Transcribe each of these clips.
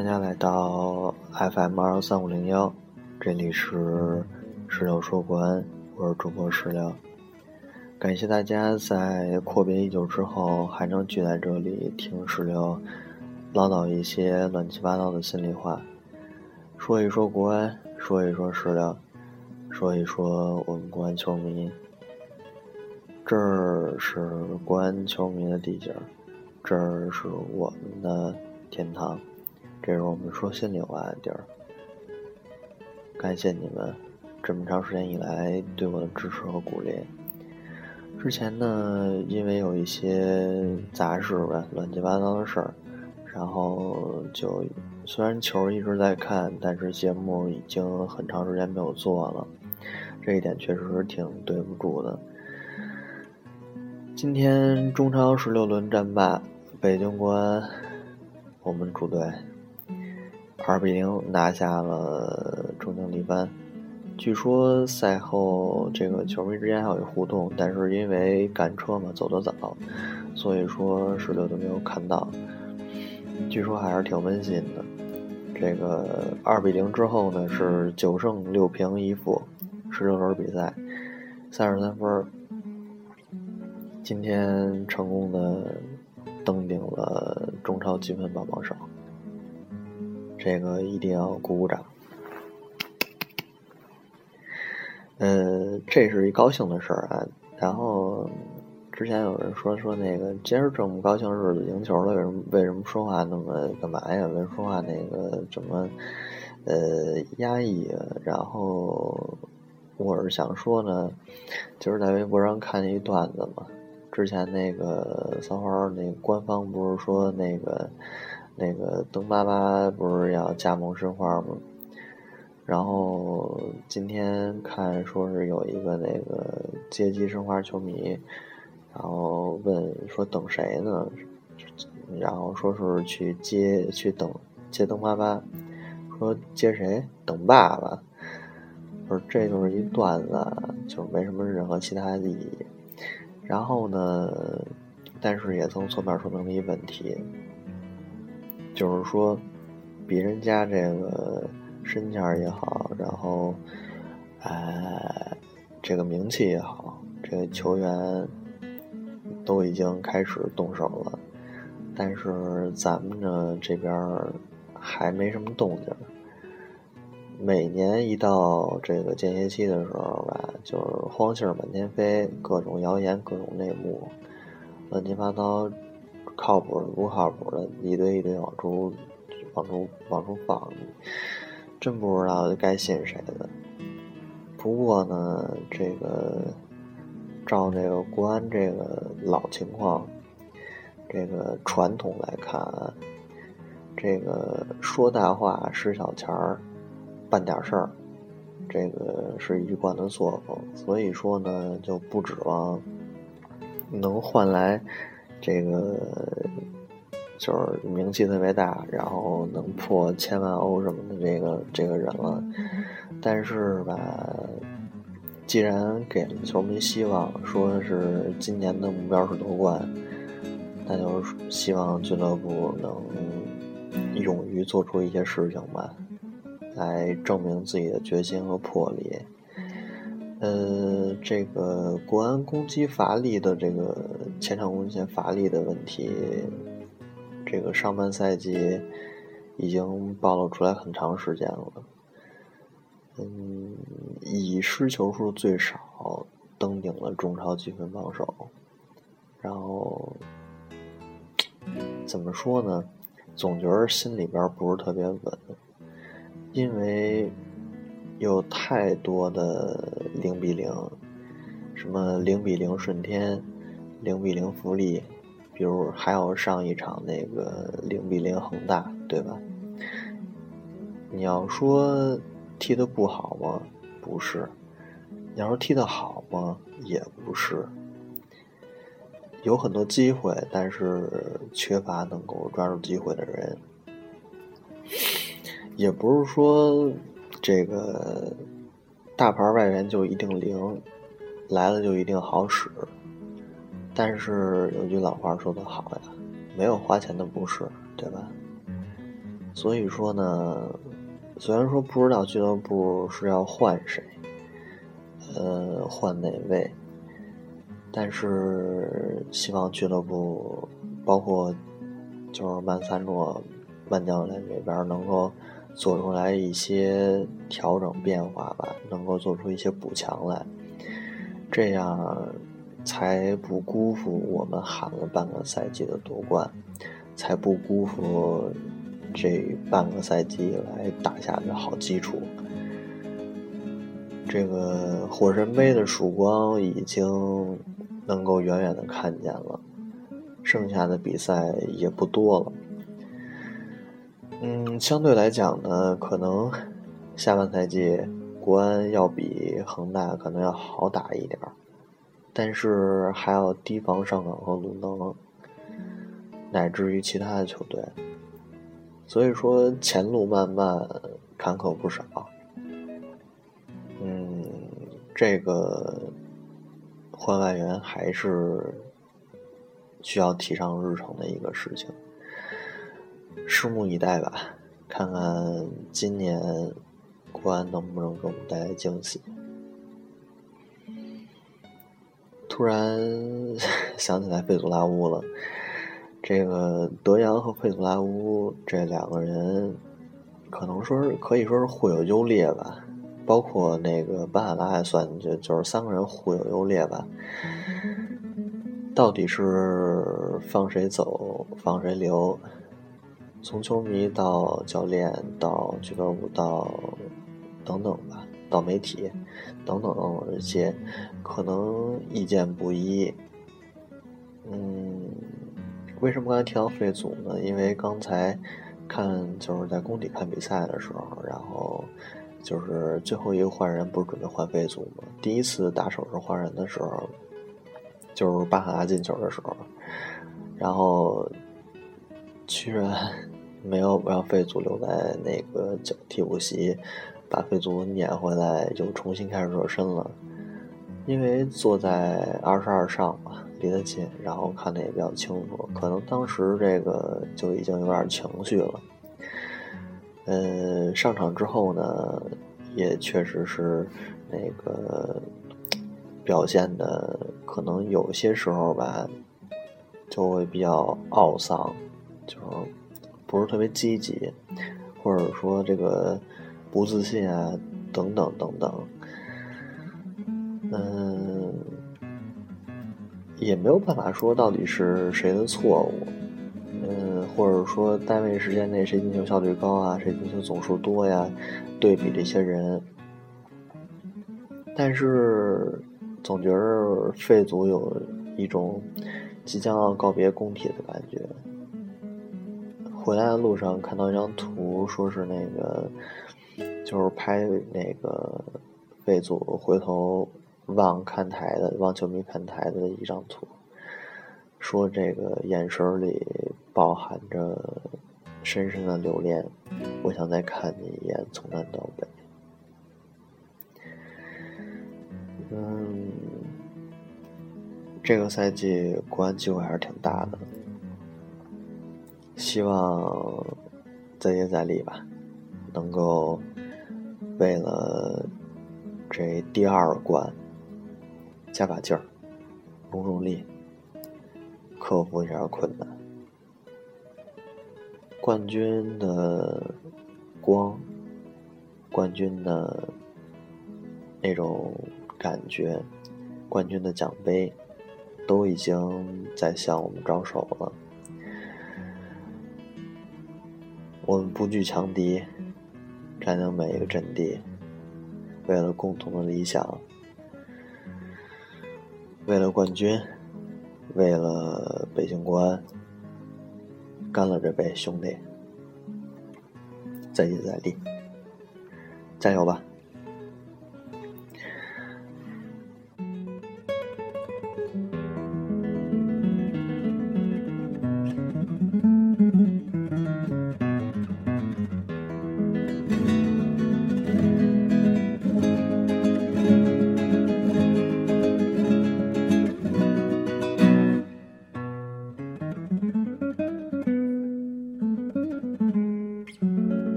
大家来到 FM 二幺三五零幺，这里是石榴说国安，我是主播石榴。感谢大家在阔别已久之后还能聚在这里听石榴唠叨一些乱七八糟的心里话，说一说国安，说一说石榴，说一说我们国安球迷。这儿是国安球迷的地界，这儿是我们的天堂。这是我们说心里话的地儿，感谢你们这么长时间以来对我的支持和鼓励。之前呢，因为有一些杂事吧，乱七八糟的事儿，然后就虽然球一直在看，但是节目已经很长时间没有做了，这一点确实是挺对不住的。今天中超十六轮战罢，北京国安，我们主队。二比零拿下了中京力帆。据说赛后这个球迷之间还有一互动，但是因为赶车嘛，走得早，所以说十六都没有看到。据说还是挺温馨的。这个二比零之后呢，是九胜六平一负，十六轮比赛，三十三分。今天成功的登顶了中超积分榜榜首。这个一定要鼓鼓掌。呃，这是一高兴的事儿啊。然后之前有人说说那个，今儿这么高兴日子赢球了，为什么为什么说话那么干嘛呀？为什么说话那个怎么呃压抑？然后我是想说呢，就是在微博上看见一段子嘛。之前那个三花那官方不是说那个。那个邓巴巴不是要加盟申花吗？然后今天看说是有一个那个接机申花球迷，然后问说等谁呢？然后说是去接去等接邓巴巴，说接谁？等爸爸。不是，这就是一段子，就没什么任何其他的意义。然后呢，但是也从侧面说明了一问题。就是说，别人家这个身价也好，然后，哎，这个名气也好，这个球员都已经开始动手了，但是咱们呢这边还没什么动静。每年一到这个间歇期的时候吧，就是荒信满天飞，各种谣言，各种内幕，乱七八糟。靠谱的不靠谱的，一堆一堆往出往出往出放，真不知道该信谁的。不过呢，这个照这个国安这个老情况，这个传统来看，这个说大话使小钱儿，办点事儿，这个是一贯的作风。所以说呢，就不指望能换来。这个就是名气特别大，然后能破千万欧什么的这个这个人了。但是吧，既然给了球迷希望，说是今年的目标是夺冠，那就是希望俱乐部能勇于做出一些事情吧，来证明自己的决心和魄力。呃，这个国安攻击乏力的这个前场攻线乏力的问题，这个上半赛季已经暴露出来很长时间了。嗯，以失球数最少登顶了中超积分榜首，然后怎么说呢？总觉得心里边不是特别稳，因为。有太多的零比零，什么零比零顺天，零比零富力，比如还有上一场那个零比零恒大，对吧？你要说踢得不好吗？不是。你要说踢得好吗？也不是。有很多机会，但是缺乏能够抓住机会的人。也不是说。这个大牌外援就一定灵，来了就一定好使。但是有句老话说得好呀，没有花钱的不是，对吧？所以说呢，虽然说不知道俱乐部是要换谁，呃，换哪位，但是希望俱乐部包括就是曼萨诺曼教练这边能够做出来一些调整变化吧，能够做出一些补强来，这样才不辜负我们喊了半个赛季的夺冠，才不辜负。这半个赛季以来打下的好基础，这个火神杯的曙光已经能够远远的看见了，剩下的比赛也不多了。嗯，相对来讲呢，可能下半赛季国安要比恒大可能要好打一点儿但是还要提防上港和鲁能，乃至于其他的球队。所以说前路漫漫，坎坷不少。嗯，这个换外援还是需要提上日程的一个事情，拭目以待吧，看看今年国安能不能给我们带来惊喜。突然 想起来费祖拉乌了。这个德阳和费祖拉乌这两个人，可能说是可以说是互有优劣吧，包括那个巴海拉也算，就就是三个人互有优劣吧。到底是放谁走，放谁留？从球迷到教练到俱乐部到等等吧，到媒体等等等等这些，可能意见不一。嗯。为什么刚才提到费祖呢？因为刚才看就是在工体看比赛的时候，然后就是最后一个换人不是准备换费祖吗？第一次打手势换人的时候，就是巴哈拉进球的时候，然后居然 没有让费祖留在那个替补席，把费祖撵回来，就重新开始热身了。因为坐在二十二上。离得近，然后看的也比较清楚，可能当时这个就已经有点情绪了。呃，上场之后呢，也确实是那个表现的，可能有些时候吧，就会比较懊丧，就是不是特别积极，或者说这个不自信啊，等等等等。嗯。也没有办法说到底是谁的错误，嗯，或者说单位时间内谁进球效率高啊，谁进球总数多呀，对比这些人，但是总觉得费祖有一种即将要告别工体的感觉。回来的路上看到一张图，说是那个就是拍那个费祖回头。望看台的望球迷看台的一张图，说这个眼神里包含着深深的留恋，我想再看你一眼，从南到北。嗯，这个赛季国安机会还是挺大的，希望再接再厉吧，能够为了这第二冠。加把劲儿，努努力，克服一下困难。冠军的光，冠军的那种感觉，冠军的奖杯，都已经在向我们招手了。我们不惧强敌，占领每一个阵地，为了共同的理想。为了冠军，为了北京国安，干了这杯，兄弟！再接再厉，加油吧！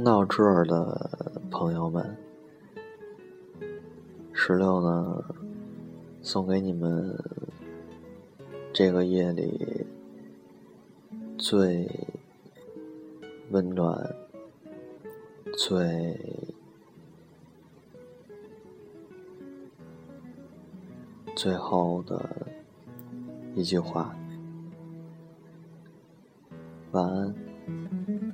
听到这儿的朋友们，石榴呢，送给你们这个夜里最温暖、最最后的一句话。晚安。